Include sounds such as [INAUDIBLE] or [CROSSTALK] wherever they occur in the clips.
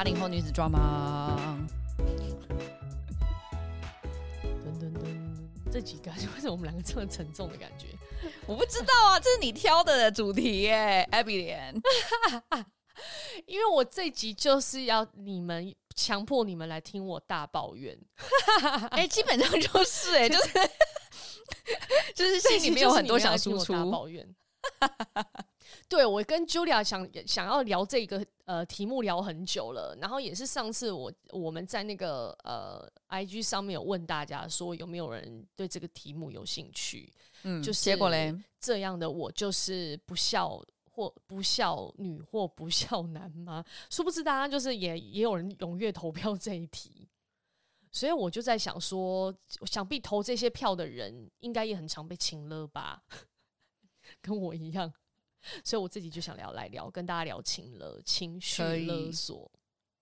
八零后女子装吗？[LAUGHS] 噔噔噔，这几个为什么我们两个这么沉重的感觉？我不知道啊，这是你挑的主题耶，Abby 莲。因为我这集就是要你们强迫你们来听我大抱怨。[LAUGHS] 哎、欸，基本上就是哎、欸，[LAUGHS] 就是就是心里面有很多想输出大抱怨。对，我跟 Julia 想想要聊这个呃题目聊很久了，然后也是上次我我们在那个呃 IG 上面有问大家说有没有人对这个题目有兴趣，嗯，就是结果嘞这样的我就是不孝或不孝女或不孝男吗？殊不知大家就是也也有人踊跃投票这一题，所以我就在想说，想必投这些票的人应该也很常被请了吧，[LAUGHS] 跟我一样。所以我自己就想聊来聊，跟大家聊情勒、情绪勒索，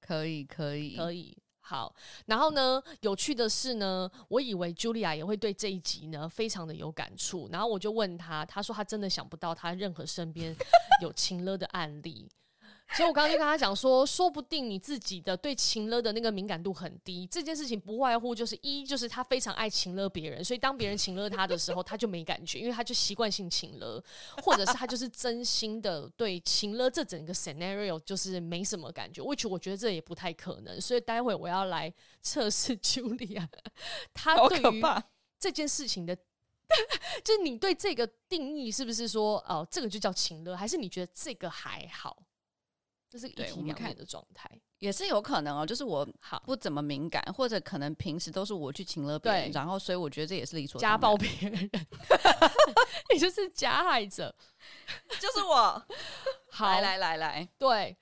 可以，可以，可以，好。然后呢，有趣的是呢，我以为 Julia 也会对这一集呢非常的有感触，然后我就问他，他说他真的想不到他任何身边 [LAUGHS] 有情勒的案例。所以我刚刚就跟他讲说，说不定你自己的对情勒的那个敏感度很低。这件事情不外乎就是一，就是他非常爱情勒别人，所以当别人情勒他的时候，他就没感觉，因为他就习惯性情勒，或者是他就是真心的对情勒这整个 scenario 就是没什么感觉。which 我觉得这也不太可能，所以待会我要来测试 [LAUGHS] Julia，他对于这件事情的，[LAUGHS] 就是你对这个定义是不是说哦，这个就叫情勒，还是你觉得这个还好？这是一体两面的状态，也是有可能哦。就是我好不怎么敏感，或者可能平时都是我去请了别人，然后所以我觉得这也是理所。家暴别人，[LAUGHS] 你就是加害者，[LAUGHS] 就是我。好，来来来来，对，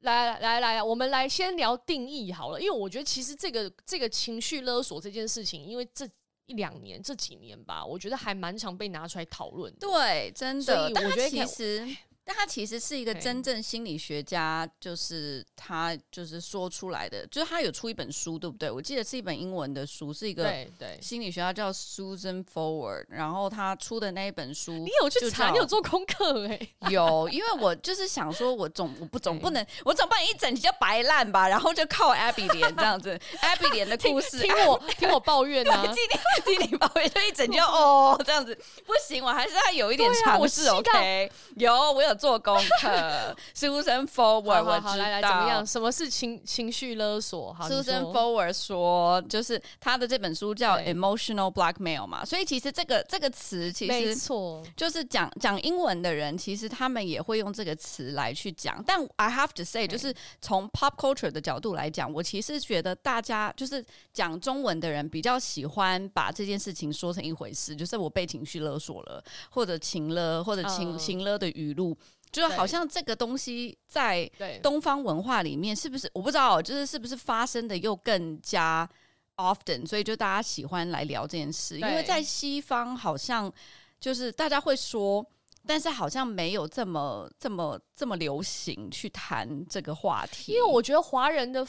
来来来，我们来先聊定义好了，因为我觉得其实这个这个情绪勒索这件事情，因为这一两年这几年吧，我觉得还蛮常被拿出来讨论。对，真的，所以我觉得其实。但他其实是一个真正心理学家，就是他就是说出来的，就是他有出一本书，对不对？我记得是一本英文的书，是一个对心理学家叫 Susan Forward，然后他出的那一本书，你有去查，你有做功课哎？[LAUGHS] 有，因为我就是想说，我总我不总不能，我总不能一整集就白烂吧？然后就靠 Abby 脸这样子，Abby 脸的故事，听我听我抱怨啊，[LAUGHS] 听你听你抱怨，就一整集就哦这样子，不行，我还是要有一点尝试，OK？有，我有。做功课，[LAUGHS] Susan Forward，我知道。来来，怎么样？什么是情情绪勒索好？Susan Forward 说，就是他的这本书叫 Emotional Blackmail 嘛，所以其实这个这个词其实没错，就是讲讲英文的人，其实他们也会用这个词来去讲。但 I have to say，就是从 pop culture 的角度来讲，我其实觉得大家就是讲中文的人比较喜欢把这件事情说成一回事，就是我被情绪勒索了，或者情勒，或者情情勒的语录。就好像这个东西在东方文化里面，是不是我不知道，就是是不是发生的又更加 often，所以就大家喜欢来聊这件事。因为在西方好像就是大家会说，但是好像没有这么这么这么流行去谈这个话题。因为我觉得华人的。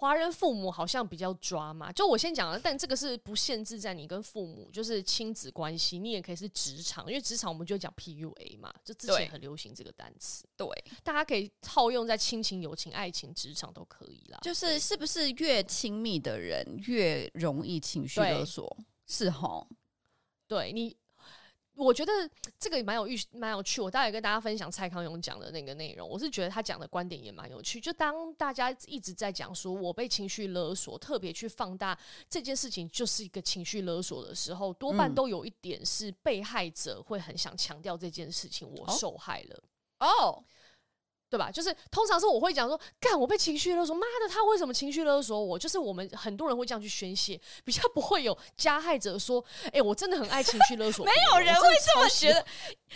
华人父母好像比较抓嘛，就我先讲了，但这个是不限制在你跟父母，就是亲子关系，你也可以是职场，因为职场我们就讲 PUA 嘛，就之前很流行这个单词，对，大家可以套用在亲情、友情、爱情、职场都可以啦。就是是不是越亲密的人越容易情绪勒索？是吼？对你。我觉得这个也蛮有意蛮有趣。我待会跟大家分享蔡康永讲的那个内容，我是觉得他讲的观点也蛮有趣。就当大家一直在讲说我被情绪勒索，特别去放大这件事情就是一个情绪勒索的时候，多半都有一点是被害者会很想强调这件事情，我受害了哦。Oh. 对吧？就是通常是我会讲说，干我被情绪勒索，妈的，他为什么情绪勒索我？就是我们很多人会这样去宣泄，比较不会有加害者说，哎、欸，我真的很爱情绪勒索。没有人会这么觉得，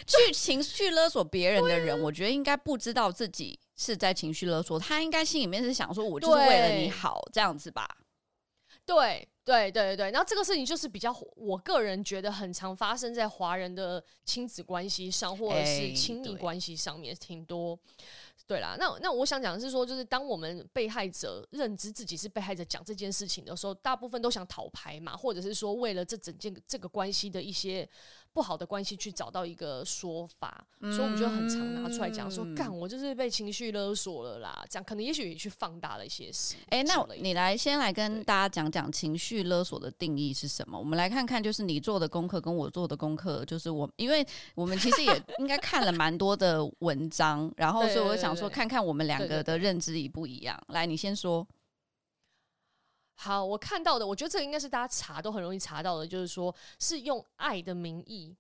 去情绪勒索别人的人，我觉得应该不知道自己是在情绪勒索，他应该心里面是想说，我就是为了你好这样子吧。对对对对对，然后这个事情就是比较，我个人觉得很常发生在华人的亲子关系上，或者是亲密关系上面，挺多。对啦，那那我想讲的是说，就是当我们被害者认知自己是被害者，讲这件事情的时候，大部分都想讨牌嘛，或者是说为了这整件这个关系的一些不好的关系去找到一个说法，嗯、所以我们就很常拿出来讲说，干、嗯、我就是被情绪勒索了啦，这样可能也许也去放大了一些事。哎、欸，那你来先来跟大家讲讲情绪勒索的定义是什么？我们来看看，就是你做的功课跟我做的功课，就是我，因为我们其实也 [LAUGHS] 应该看了蛮多的文章，然后所以我想说，看看我们两个的认知一不一样。来，你先说。好，我看到的，我觉得这个应该是大家查都很容易查到的，就是说是用爱的名义，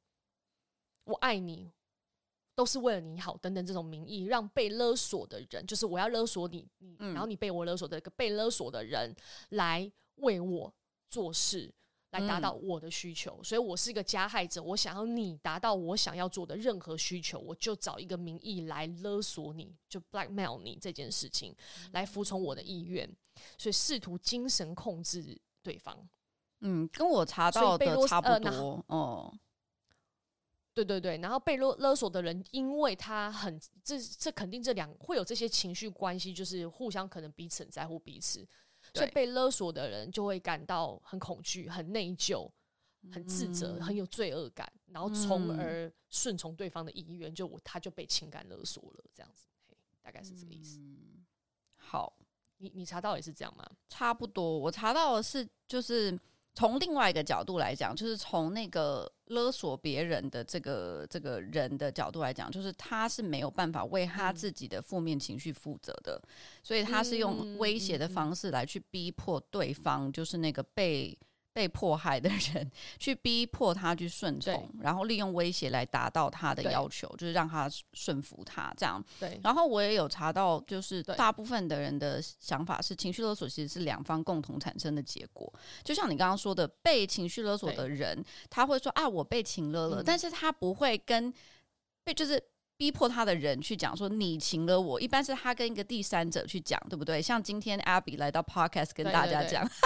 我爱你，都是为了你好等等这种名义，让被勒索的人，就是我要勒索你，你，然后你被我勒索的一个被勒索的人来为我做事。来达到我的需求，嗯、所以我是一个加害者。我想要你达到我想要做的任何需求，我就找一个名义来勒索你，就 blackmail 你这件事情，嗯、来服从我的意愿，所以试图精神控制对方。嗯，跟我查到的差不多。呃、哦，对对对，然后被勒勒索的人，因为他很这这肯定这两会有这些情绪关系，就是互相可能彼此很在乎彼此。所以被勒索的人就会感到很恐惧、很内疚、很自责、嗯、很有罪恶感，然后从而顺从对方的意愿，就他就被情感勒索了，这样子，嘿，大概是这个意思。嗯、好，你你查到也是这样吗？差不多，我查到的是就是。从另外一个角度来讲，就是从那个勒索别人的这个这个人的角度来讲，就是他是没有办法为他自己的负面情绪负责的，所以他是用威胁的方式来去逼迫对方，就是那个被。被迫害的人去逼迫他去顺从，然后利用威胁来达到他的要求，就是让他顺服他这样。对。然后我也有查到，就是大部分的人的想法是，情绪勒索其实是两方共同产生的结果。就像你刚刚说的，被情绪勒索的人他会说啊，我被情勒了，嗯，但是他不会跟被就是逼迫他的人去讲说你情勒我。一般是他跟一个第三者去讲，对不对？像今天 Abby 来到 Podcast 跟大家讲。[LAUGHS]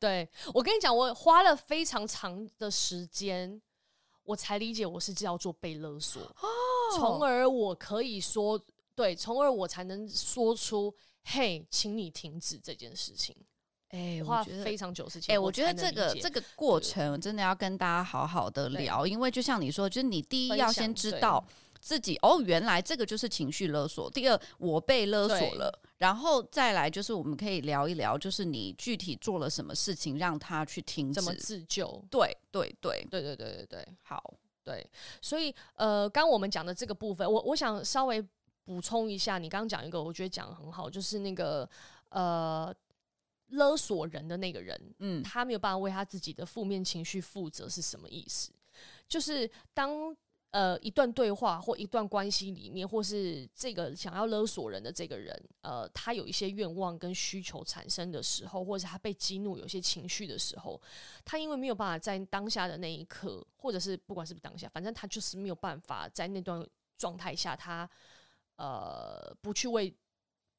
对，我跟你讲，我花了非常长的时间，我才理解我是叫做被勒索，从、哦、而我可以说，对，从而我才能说出，嘿，请你停止这件事情。哎，花非常久时间。哎，我觉得这个这个过程真的要跟大家好好的聊，因为就像你说，就是你第一要先知道。自己哦，原来这个就是情绪勒索。第二，我被勒索了，然后再来就是我们可以聊一聊，就是你具体做了什么事情让他去停止，怎么自救？对对对对对对对对，好，对。所以呃，刚我们讲的这个部分，我我想稍微补充一下，你刚刚讲一个，我觉得讲的很好，就是那个呃，勒索人的那个人，嗯，他没有办法为他自己的负面情绪负责是什么意思？就是当。呃，一段对话或一段关系里面，或是这个想要勒索人的这个人，呃，他有一些愿望跟需求产生的时候，或者他被激怒，有些情绪的时候，他因为没有办法在当下的那一刻，或者是不管是不是当下，反正他就是没有办法在那段状态下，他呃不去为。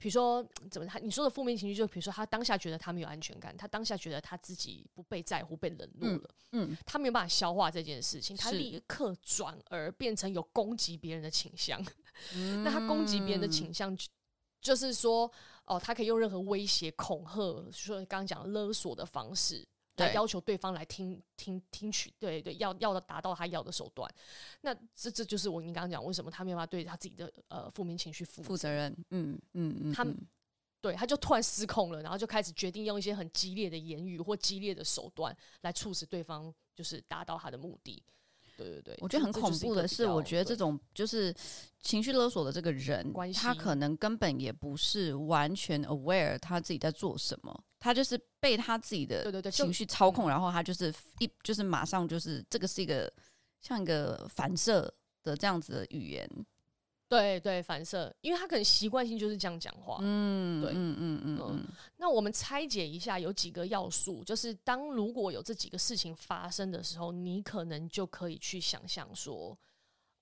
比如说，怎么他你说的负面情绪，就比如说他当下觉得他没有安全感，他当下觉得他自己不被在乎、被冷落了，嗯，嗯，他没有办法消化这件事情，他立刻转而变成有攻击别人的倾向。那他攻击别人的倾向，就是说，哦，他可以用任何威胁、恐吓，说刚刚讲勒索的方式。来要求对方来听听听取，对对，要要达到他要的手段。那这这就是我你刚刚讲，为什么他没有办法对他自己的呃负面情绪负负责任？嗯嗯嗯，他对他就突然失控了，然后就开始决定用一些很激烈的言语或激烈的手段来促使对方就是达到他的目的。对对对，我觉得很恐怖的是，我觉得这种就是情绪勒索的这个人，他可能根本也不是完全 aware 他自己在做什么，他就是被他自己的情绪操控，然后他就是一就是马上就是这个是一个像一个反射的这样子的语言。对对，反射，因为他可能习惯性就是这样讲话。嗯，对，嗯嗯嗯嗯。那我们拆解一下，有几个要素，就是当如果有这几个事情发生的时候，你可能就可以去想象说，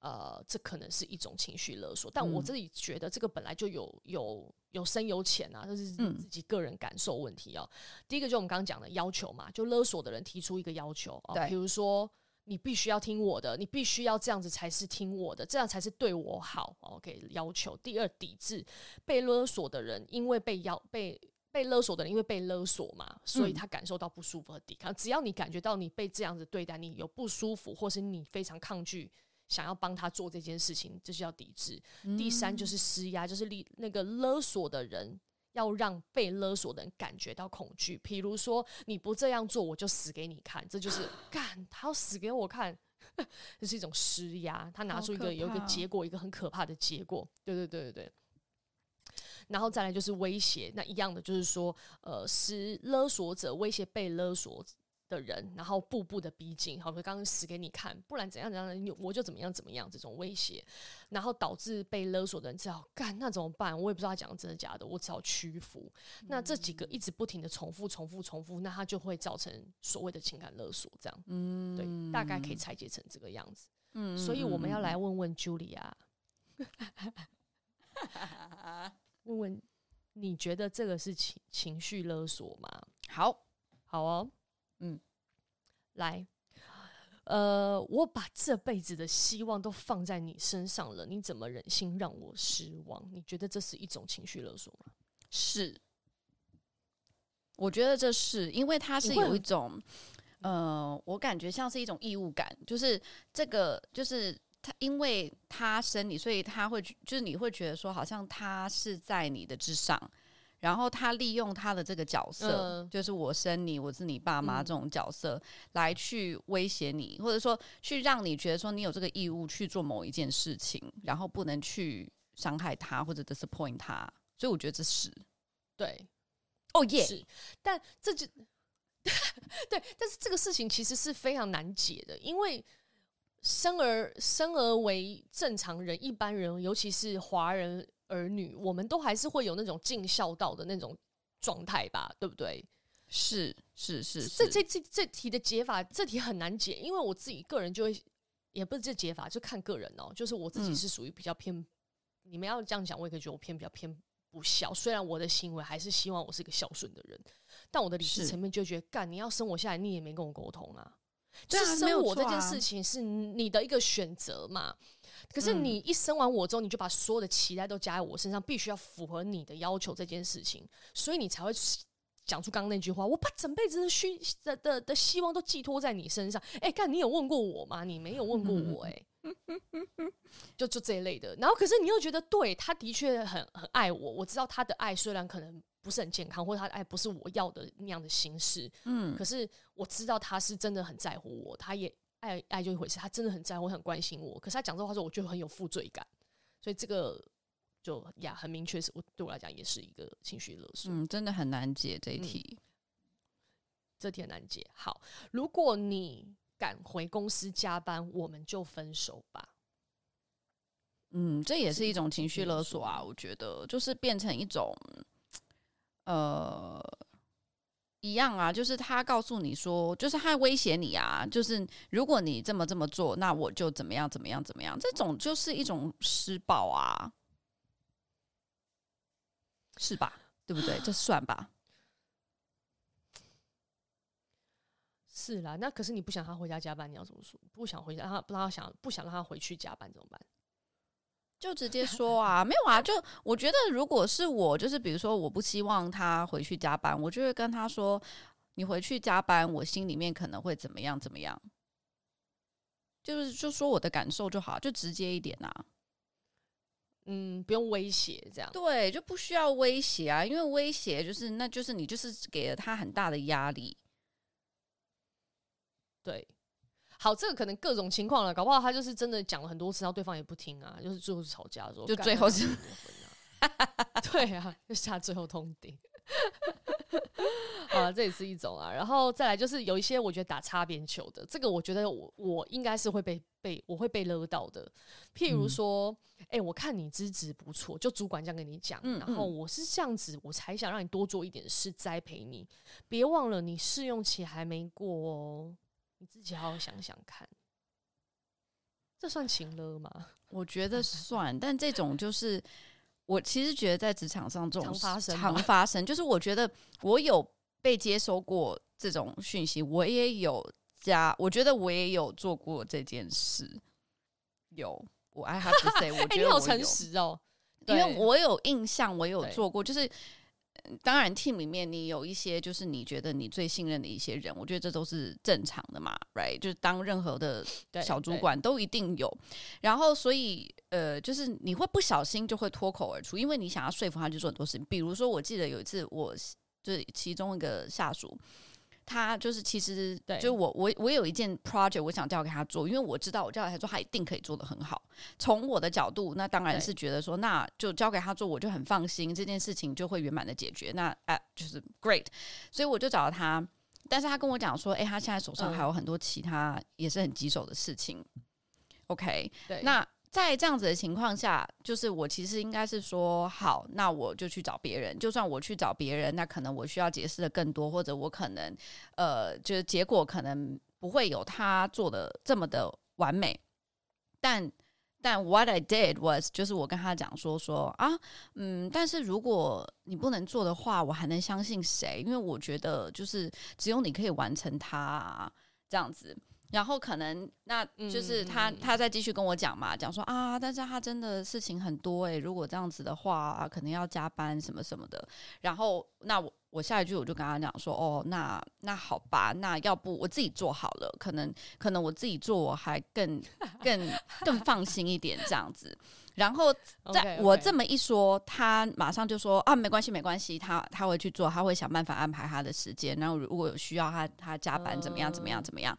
呃，这可能是一种情绪勒索。但我自己觉得，这个本来就有有有深有浅啊，这是自己个人感受问题啊。嗯、第一个就我们刚刚讲的要求嘛，就勒索的人提出一个要求啊，比如说。你必须要听我的，你必须要这样子才是听我的，这样才是对我好。OK，要求。第二，抵制被勒索的人，因为被要被被勒索的人，因为被勒索嘛，所以他感受到不舒服和抵抗。嗯、只要你感觉到你被这样子对待，你有不舒服，或是你非常抗拒，想要帮他做这件事情，这是要抵制。嗯、第三就是施压，就是你那个勒索的人要让被勒索的人感觉到恐惧。比如说，你不这样做，我就死给你看。这就是 [GASPS] 干，他要死给我看，[LAUGHS] 这是一种施压。他拿出一个有一个结果，一个很可怕的结果。对对对对对。然后再来就是威胁，那一样的就是说，呃，是勒索者威胁被勒索的人，然后步步的逼近，好，我刚刚死给你看，不然怎样怎样，我就怎么样怎么样，这种威胁，然后导致被勒索的人只好干，那怎么办？我也不知道他讲的真的假的，我只好屈服。嗯、那这几个一直不停的重复、重复、重复，那他就会造成所谓的情感勒索，这样，嗯，对，大概可以拆解成这个样子。嗯，所以我们要来问问 Julia。[LAUGHS] 问问，你觉得这个是情情绪勒索吗？好，好哦，嗯，来，呃，我把这辈子的希望都放在你身上了，你怎么忍心让我失望？你觉得这是一种情绪勒索吗？是，我觉得这是，因为它是有一种，呃，我感觉像是一种义务感，就是这个，就是。他因为他生你，所以他会就是你会觉得说，好像他是在你的之上，然后他利用他的这个角色，呃、就是我生你，我是你爸妈这种角色，嗯、来去威胁你，或者说去让你觉得说你有这个义务去做某一件事情，然后不能去伤害他或者 disappoint 他，所以我觉得这是。对，哦耶，是，但这就 [LAUGHS] 对，但是这个事情其实是非常难解的，因为。生而生而为正常人，一般人，尤其是华人儿女，我们都还是会有那种尽孝道的那种状态吧，对不对？是是是，是，这这这这题的解法，这题很难解，因为我自己个人就会，也不是这解法，就看个人哦。就是我自己是属于比较偏，嗯、你们要这样讲，我也可以觉得我偏比较偏不孝。虽然我的行为还是希望我是一个孝顺的人，但我的理智层面就觉得，干你要生我下来，你也没跟我沟通啊。就是生我这件事情是你的一个选择嘛？可是你一生完我之后，你就把所有的期待都加在我身上，必须要符合你的要求这件事情，所以你才会讲出刚刚那句话。我把整辈子的需的的的希望都寄托在你身上。哎，干，你有问过我吗？你没有问过我，哎，[LAUGHS] 就就这一类的。然后，可是你又觉得，对，他的确很很爱我。我知道他的爱虽然可能。不是很健康，或者他的爱不是我要的那样的形式，嗯，可是我知道他是真的很在乎我，他也爱爱就一回事，他真的很在乎，很关心我。可是他讲这话时候，我就很有负罪感，所以这个就呀，很明确是我对我来讲也是一个情绪勒索。嗯，真的很难解这一题，嗯，这题很难解。好，如果你敢回公司加班，我们就分手吧。嗯，这也是一种情绪勒索啊，我觉得就是变成一种。呃，一样啊，就是他告诉你说，就是他威胁你啊，就是如果你这么这么做，那我就怎么样怎么样怎么样，这种就是一种施暴啊，是吧？对不对？这算吧？[SIGHS] 是啦，那可是你不想他回家加班，你要怎么说？不想回家，让他不让他想，不想让他回去加班怎么办？就直接说啊，没有啊，就我觉得如果是我，就是比如说我不希望他回去加班，我就会跟他说，你回去加班，我心里面可能会怎么样怎么样，就是就说我的感受就好，就直接一点啊，嗯，不用威胁这样，对，就不需要威胁啊，因为威胁就是那就是你就是给了他很大的压力，对。好，这个可能各种情况了，搞不好他就是真的讲了很多次，然后对方也不听啊，就是最后是吵架的时候，就最后是，对啊，就下最后通牒。[LAUGHS] 啊，这也是一种啊，然后再来就是有一些我觉得打擦边球的，这个我觉得我我应该是会被被我会被勒到的，譬如说，哎、嗯欸，我看你资质不错，就主管这样跟你讲，然后我是这样子，我才想让你多做一点事栽培你，别忘了你试用期还没过哦。你自己好好想想看，这算情勒吗？我觉得算，但这种就是我其实觉得在职场上这种常发生，常发生，就是我觉得我有被接收过这种讯息，我也有加，我觉得我也有做过这件事。有，我 I have to say，我 [LAUGHS] 觉得你好诚实哦，因为我有印象，我有做过，就是。当然，team 里面你有一些就是你觉得你最信任的一些人，我觉得这都是正常的嘛，right？就是当任何的小主管都一定有，然后所以呃，就是你会不小心就会脱口而出，因为你想要说服他去做很多事情。比如说，我记得有一次，我就是其中一个下属。他就是其实，对，就我我我有一件 project 我想交给他做，因为我知道我交给他做，他一定可以做得很好。从我的角度，那当然是觉得说，那就交给他做，我就很放心，这件事情就会圆满的解决。那哎、啊，就是 great，所以我就找到他。但是他跟我讲说，哎、欸，他现在手上还有很多其他也是很棘手的事情。OK，对，那。在这样子的情况下，就是我其实应该是说好，那我就去找别人。就算我去找别人，那可能我需要解释的更多，或者我可能呃，就是结果可能不会有他做的这么的完美。但但 what I did was，就是我跟他讲说说啊，嗯，但是如果你不能做的话，我还能相信谁？因为我觉得就是只有你可以完成它啊，这样子。然后可能那就是他，他再继续跟我讲嘛，讲说啊，但是他真的事情很多诶，如果这样子的话，啊，可能要加班什么什么的。然后那我我下一句我就跟他讲说，哦，那那好吧，那要不我自己做好了，可能可能我自己做我还更 [LAUGHS] 更更放心一点这样子。然后 [LAUGHS] 在我这么一说，他马上就说啊，没关系没关系，他他会去做，他会想办法安排他的时间。然后如果有需要他他加班怎么样怎么样怎么样。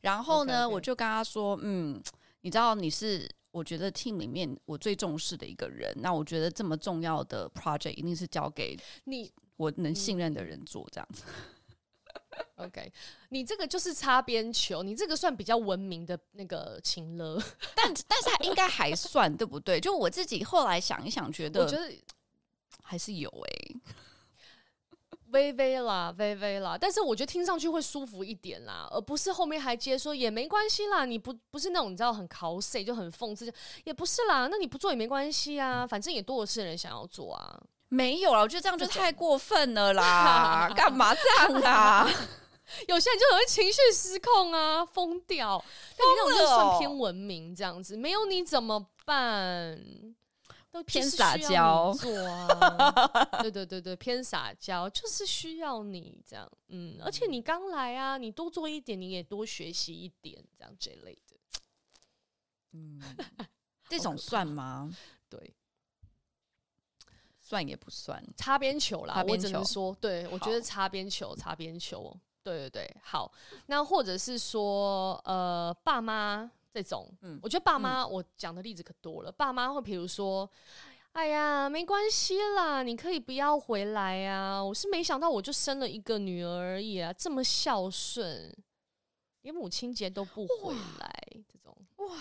然后呢，okay, okay. 我就跟他说：“嗯，你知道你是我觉得 team 里面我最重视的一个人。那我觉得这么重要的 project 一定是交给你我能信任的人做这样子。OK，你这个就是擦边球，你这个算比较文明的那个情了，[LAUGHS] 但但是他应该还算对不对？就我自己后来想一想，觉得我觉得还是有诶、欸。”微微啦，微微啦，但是我觉得听上去会舒服一点啦，而不是后面还接说也没关系啦，你不不是那种你知道很 cos 就很讽刺，也不是啦，那你不做也没关系啊，反正也多的是人想要做啊，没有啦，我觉得这样就太过分了啦，[LAUGHS] 干嘛这样啊？[LAUGHS] 有些人就很会情绪失控啊，疯掉，但你那种就算偏文明这样子，没有你怎么办？都偏撒娇，做啊，对对对对，偏撒娇就是需要你这样，嗯，而且你刚来啊，你多做一点，你也多学习一点，这样这类的，嗯，这种算吗？对，算也不算，擦边球啦，我只能说，对我觉得擦边球，擦边球，对对对，好，那或者是说，呃，爸妈。这种，嗯，我觉得爸妈，我讲的例子可多了。嗯、爸妈会比如说，哎呀，没关系啦，你可以不要回来啊。我是没想到，我就生了一个女儿而已啊，这么孝顺，连母亲节都不回来，这种哇。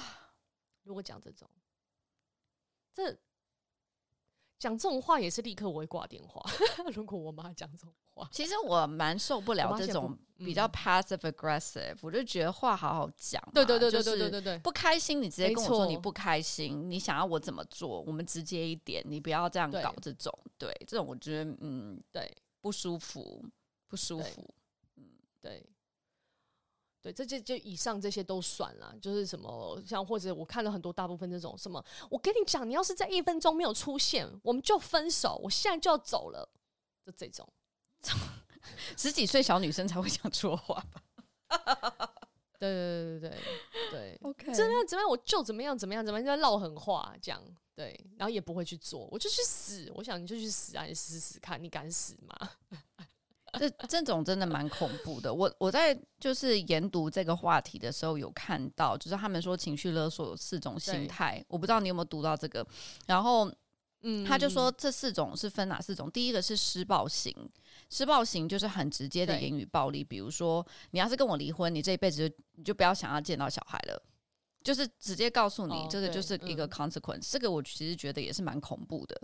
如果讲这种，这讲这种话也是立刻我会挂电话。[LAUGHS] 如果我妈讲这种话。其实我蛮受不了这种比较 passive aggressive，我就觉得话好好讲。对对对对对对对对，不开心你直接跟我说你不开心，你想要我怎么做，我们直接一点，你不要这样搞这种。对，这种我觉得嗯，对，不舒服，不舒服。嗯，对，对，这这就以上这些都算了，就是什么像或者我看了很多大部分这种什么，我跟你讲，你要是在一分钟没有出现，我们就分手，我现在就要走了，就这种。[LAUGHS] [LAUGHS] 十几岁小女生才会讲错话吧？[LAUGHS] 对对对对对对，OK，怎么样怎么样，我就怎么样怎么样怎么样，就在唠狠话这样，对，然后也不会去做，我就去死，我想你就去死啊，你死死看，你敢死吗？这这种真的蛮恐怖的。我我在就是研读这个话题的时候，有看到，就是他们说情绪勒索有四种心态，我不知道你有没有读到这个，然后。嗯，他就说这四种是分哪四种？第一个是施暴型，施暴型就是很直接的言语暴力，比如说你要是跟我离婚，你这一辈子就你就不要想要见到小孩了，就是直接告诉你、哦、这个就是一个 consequence、嗯。这个我其实觉得也是蛮恐怖的。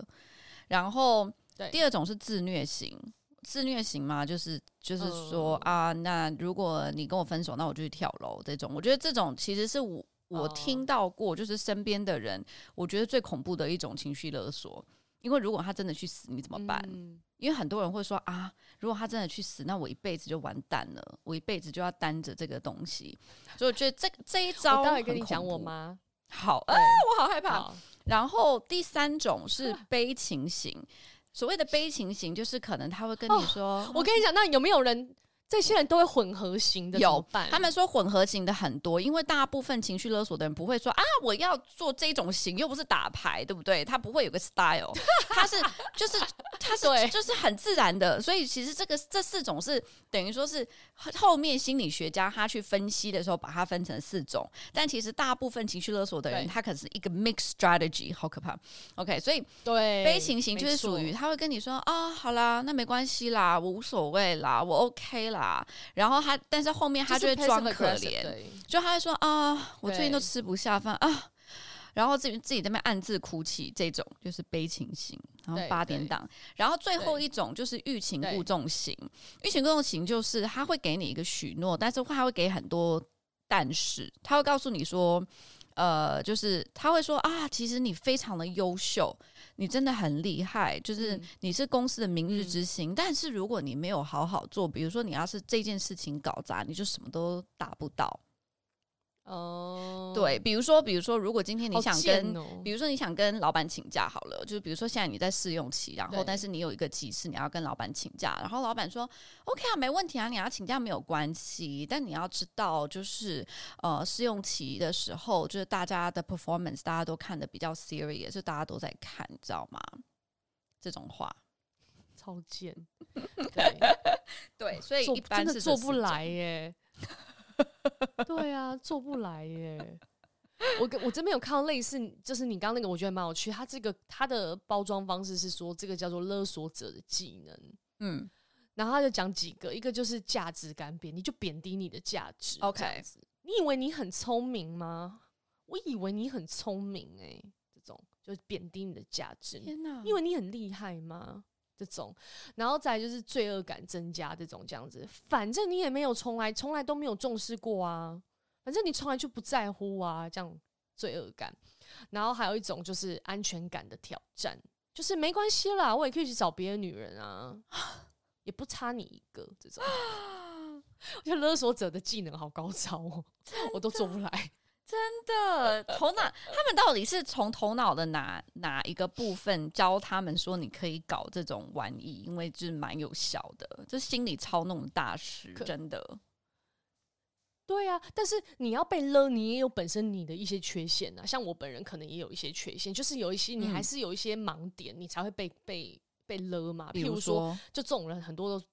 然后第二种是自虐型，自虐型嘛，就是就是说、嗯、啊，那如果你跟我分手，那我就去跳楼这种。我觉得这种其实是我。我听到过，就是身边的人，我觉得最恐怖的一种情绪勒索。因为如果他真的去死，你怎么办？嗯、因为很多人会说啊，如果他真的去死，那我一辈子就完蛋了，我一辈子就要担着这个东西。所以我觉得这这一招，我待会跟你讲我妈。好，哎、啊，我好害怕。然后第三种是 [LAUGHS] 悲情型，所谓的悲情型，就是可能他会跟你说：“哦、我跟你讲，那有没有人？”这些人都会混合型的，有，他们说混合型的很多，因为大部分情绪勒索的人不会说啊，我要做这种型，又不是打牌，对不对？他不会有个 [LAUGHS] style，他是就是他是对就是很自然的，所以其实这个这四种是等于说是后面心理学家他去分析的时候把它分成四种，但其实大部分情绪勒索的人他可是一个 mixed strategy，好可怕。OK，所以对悲情型就是属于他会跟你说啊，好啦，那没关系啦，我无所谓啦，我 OK 啦。啊，然后他，但是后面他就会装可怜，就他会说啊，我最近都吃不下饭啊，然后自己自己在那边暗自哭泣，这种就是悲情型，然后八点档，然后最后一种就是欲擒故纵型，欲擒故纵型就是他会给你一个许诺，但是他会给很多但是，他会告诉你说。呃，就是他会说啊，其实你非常的优秀，你真的很厉害，就是你是公司的明日之星。嗯、但是如果你没有好好做，比如说你要是这件事情搞砸，你就什么都达不到。哦，对，比如说，比如说，如果今天你想跟，哦、比如说你想跟老板请假好了，就是比如说现在你在试用期，然后但是你有一个急事，你要跟老板请假，然后老板说 OK 啊，没问题啊，你要请假没有关系，但你要知道，就是呃试用期的时候，就是大家的 performance 大家都看的比较 serious，就大家都在看，你知道吗？这种话。超贱，[LAUGHS] 对。对，所以一般是做不来耶。[LAUGHS] 对啊，做不来耶！我我这边有看到类似，就是你刚刚那个，我觉得蛮有趣。它这个它的包装方式是说，这个叫做勒索者的技能。嗯，然后他就讲几个，一个就是价值感贬，你就贬低你的价值。OK，你以为你很聪明吗？我以为你很聪明哎、欸，这种就是贬低你的价值。天哪，你以为你很厉害吗？这种，然后再就是罪恶感增加，这种这样子，反正你也没有从来从来都没有重视过啊，反正你从来就不在乎啊，这样罪恶感。然后还有一种就是安全感的挑战，就是没关系啦，我也可以去找别的女人啊，也不差你一个。这种，[GASPS] 我觉得勒索者的技能好高超哦，我都做不来。真的，头脑他们到底是从头脑的哪哪一个部分教他们说你可以搞这种玩意？因为就是蛮有效的，这心理操弄大师，真的。对啊，但是你要被勒，你也有本身你的一些缺陷啊。像我本人可能也有一些缺陷，就是有一些你还是有一些盲点，嗯、你才会被被被勒嘛。譬如说，就这种人很多都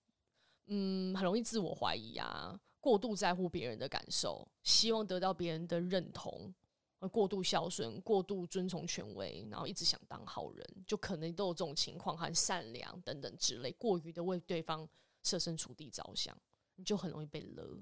嗯很容易自我怀疑啊。过度在乎别人的感受，希望得到别人的认同，而过度孝顺，过度遵从权威，然后一直想当好人，就可能都有这种情况，很善良等等之类，过于的为对方设身处地着想，你就很容易被勒。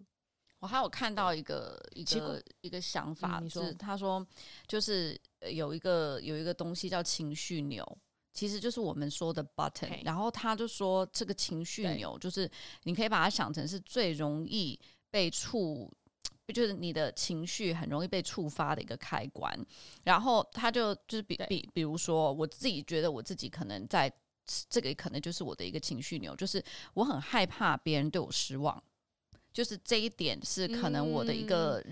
我还有看到一个一个一个想法，嗯、是他说，就是有一个有一个东西叫情绪钮。其实就是我们说的 button，Okay. 然后他就说这个情绪钮就是你可以把它想成是最容易被触，就是你的情绪很容易被触发的一个开关。然后他就就是比比比如说我自己觉得我自己可能在这个可能就是我的一个情绪钮，就是我很害怕别人对我失望。就是这一点是可能我的一个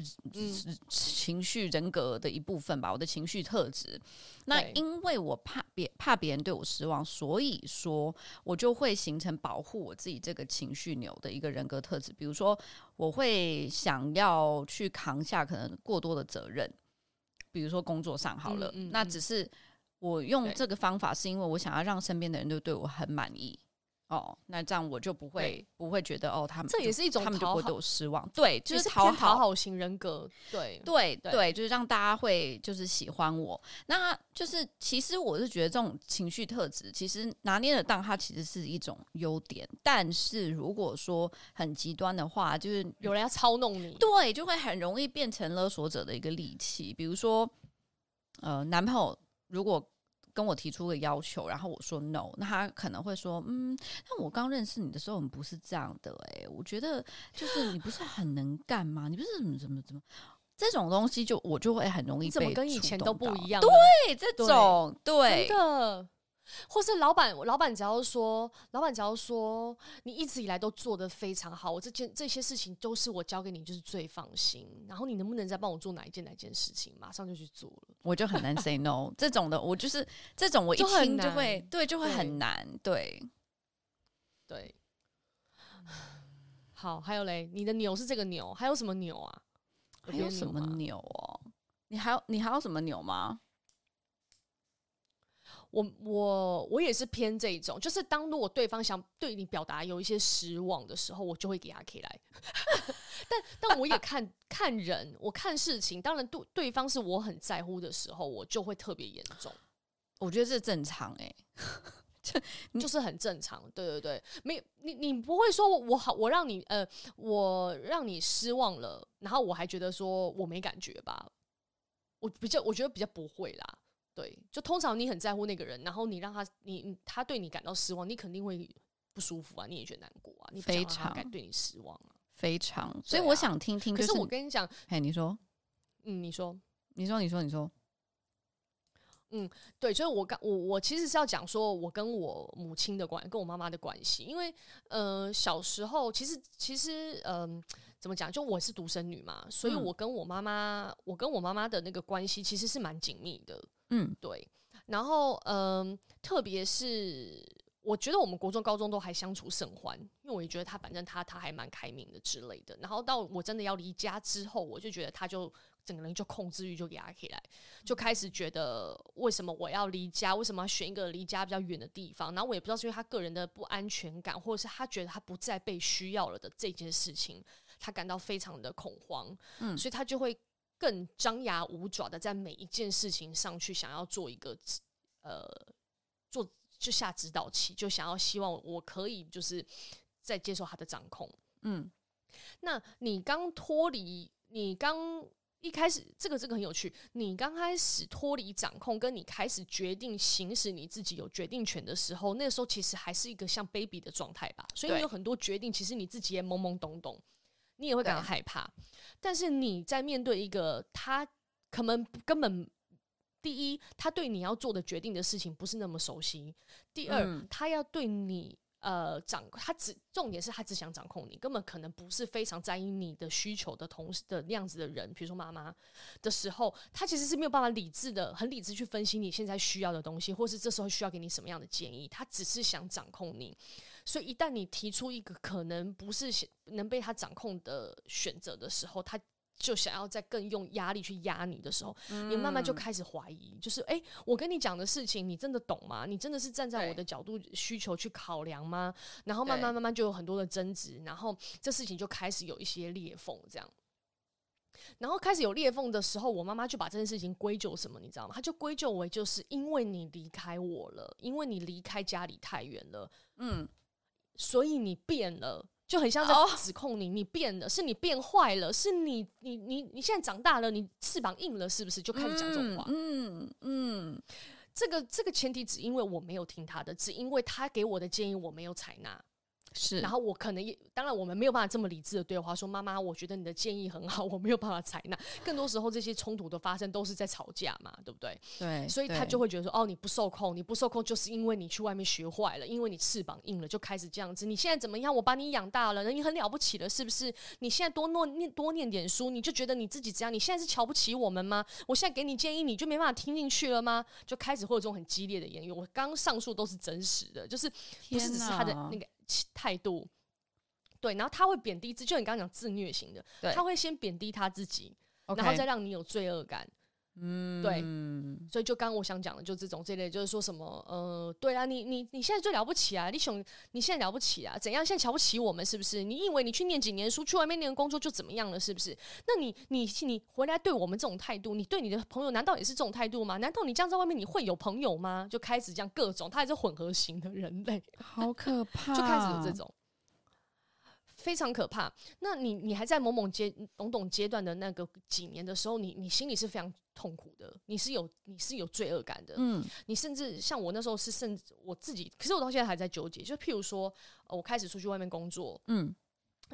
情绪人格的一部分吧，我的情绪特质。那因为我怕别怕别人对我失望，所以说我就会形成保护我自己这个情绪牛的一个人格特质。比如说，我会想要去扛下可能过多的责任，比如说工作上好了，那只是我用这个方法，是因为我想要让身边的人都对我很满意。哦，那这样我就不会不会觉得哦，他们这也是一种他们就不会对我失望，对，就是讨好讨好型人格，对对对，对，就是让大家会就是喜欢我。那就是其实我是觉得这种情绪特质，其实拿捏得当，它其实是一种优点。但是如果说很极端的话，就是有人要操弄你，对，就会很容易变成勒索者的一个利器。比如说，呃，男朋友如果。跟我提出个要求，然后我说 no，那他可能会说，嗯，那我刚认识你的时候，我们不是这样的，欸，哎，我觉得就是你不是很能干吗？你不是怎么怎么怎么，这种东西就我就会很容易被怎么跟以前都不一样，对，这种对，对真的。或是老板，老板只要说，老板只要说，你一直以来都做得非常好，我这件这些事情都是我交给你，就是最放心。然后你能不能再帮我做哪一件哪一件事情，马上就去做了，我就很难 say no。这种的，我就是这种，我一听就会就对，就会很难，对对。对好，还有嘞，你的牛是这个牛，还有什么牛啊？还有什么牛哦？你还有你还有什么牛吗？我我我也是偏这一种，就是当如果对方想对你表达有一些失望的时候，我就会给他起来。[LAUGHS] 但但我也看 [LAUGHS] 看人，我看事情，当然对对方是我很在乎的时候，我就会特别严重。我觉得这正常哎、欸，[LAUGHS] 就就是很正常。对对对，没你你不会说我好，我让你呃，我让你失望了，然后我还觉得说我没感觉吧？我比较我觉得比较不会啦。对，就通常你很在乎那个人，然后你让他，你他对你感到失望，你肯定会不舒服啊，你也觉得难过啊，你非常敢对你失望啊，非常。所以我想听听，可是我跟你讲，哎，你说，嗯，你说，你说，你说，你说，嗯，对，所以我刚我我其实是要讲说我跟我母亲的关，跟我妈妈的关系，因为呃小时候其实其实嗯。呃怎么讲？就我是独生女嘛，所以我跟我妈妈，嗯、我跟我妈妈的那个关系其实是蛮紧密的。嗯，对。然后，嗯、呃，特别是我觉得我们国中、高中都还相处甚欢，因为我也觉得他反正他他还蛮开明的之类的。然后到我真的要离家之后，我就觉得他就整个人就控制欲就压起来，就开始觉得为什么我要离家？为什么要选一个离家比较远的地方？然后我也不知道是因为他个人的不安全感，或者是他觉得他不再被需要了的这件事情。他感到非常的恐慌，嗯，所以他就会更张牙舞爪的在每一件事情上去想要做一个，呃，做就下指导棋，就想要希望我可以就是在接受他的掌控，嗯。那你刚脱离，你刚一开始这个这个很有趣，你刚开始脱离掌控，跟你开始决定行使你自己有决定权的时候，那个时候其实还是一个像 baby 的状态吧，所以你有很多决定，其实你自己也懵懵懂懂。你也会感到害怕，但是你在面对一个他可能根本第一，他对你要做的决定的事情不是那么熟悉；第二，嗯、他要对你呃掌，他只重点是他只想掌控你，根本可能不是非常在意你的需求的同时的那样子的人。比如说妈妈的时候，他其实是没有办法理智的、很理智去分析你现在需要的东西，或是这时候需要给你什么样的建议，他只是想掌控你。所以，一旦你提出一个可能不是能被他掌控的选择的时候，他就想要再更用压力去压你的时候，嗯、你慢慢就开始怀疑，就是哎、欸，我跟你讲的事情，你真的懂吗？你真的是站在我的角度需求去考量吗？然后慢慢慢慢就有很多的争执，然后这事情就开始有一些裂缝，这样。然后开始有裂缝的时候，我妈妈就把这件事情归咎什么，你知道吗？她就归咎为就是因为你离开我了，因为你离开家里太远了，嗯。所以你变了，就很像在指控你，oh. 你变了，是你变坏了，是你，你，你，你现在长大了，你翅膀硬了，是不是？就开始讲这种话。嗯嗯，这个这个前提只因为我没有听他的，只因为他给我的建议我没有采纳。是，然后我可能也，当然我们没有办法这么理智的对话，说妈妈，我觉得你的建议很好，我没有办法采纳。更多时候这些冲突的发生都是在吵架嘛，对不对？对，所以他就会觉得说，哦，你不受控，你不受控，就是因为你去外面学坏了，因为你翅膀硬了，就开始这样子。你现在怎么样？我把你养大了，你很了不起了，是不是？你现在多念多念点书，你就觉得你自己这样？你现在是瞧不起我们吗？我现在给你建议，你就没办法听进去了吗？就开始会有这种很激烈的言语。我刚刚上述都是真实的，就是不是只是他的那个态度。对，然后他会贬低自，就你刚刚讲自虐型的，他会先贬低他自己然后再让你有罪恶感。嗯，对，所以就刚刚我想讲的，就这种这类，就是说什么，呃，对啊，你你你现在最了不起啊，李雄，你现在了不起啊，怎样？现在瞧不起我们是不是？你以为你去念几年书，去外面念工作就怎么样了，是不是？那你你你回来对我们这种态度，你对你的朋友难道也是这种态度吗？难道你这样在外面你会有朋友吗？就开始这样各种，他也是混合型的人类，[LAUGHS] 好可怕，就开始有这种。非常可怕。那你你还在懵懵阶懵懂阶段的那个几年的时候，你你心里是非常痛苦的，你是有你是有罪恶感的。嗯，你甚至像我那时候是甚至我自己，可是我到现在还在纠结。就譬如说，我开始出去外面工作，嗯，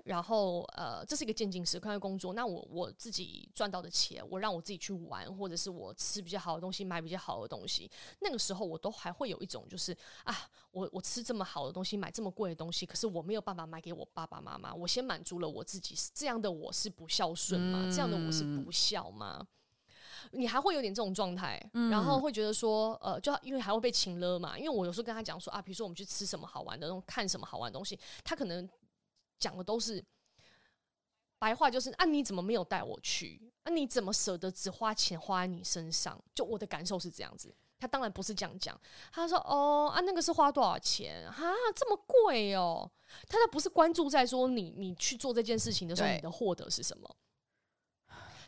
然后呃，这是一个渐进式快乐工作。那我我自己赚到的钱，我让我自己去玩，或者是我吃比较好的东西，买比较好的东西。那个时候我都还会有一种就是啊，我我吃这么好的东西，买这么贵的东西，可是我没有办法买给我爸爸妈妈。我先满足了我自己，这样的我是不孝顺吗？这样的我是不孝吗？你还会有点这种状态，然后会觉得说呃，就因为还会被情勒嘛。因为我有时候跟他讲说啊，比如说我们去吃什么好玩的，看什么好玩的东西，他可能。讲的都是白话，就是啊，你怎么没有带我去？啊，你怎么舍得只花钱花在你身上？就我的感受是这样子。他当然不是这样讲，他说哦啊，那个是花多少钱啊？这么贵哦？他他不是关注在说你你去做这件事情的时候，你的获得是什么？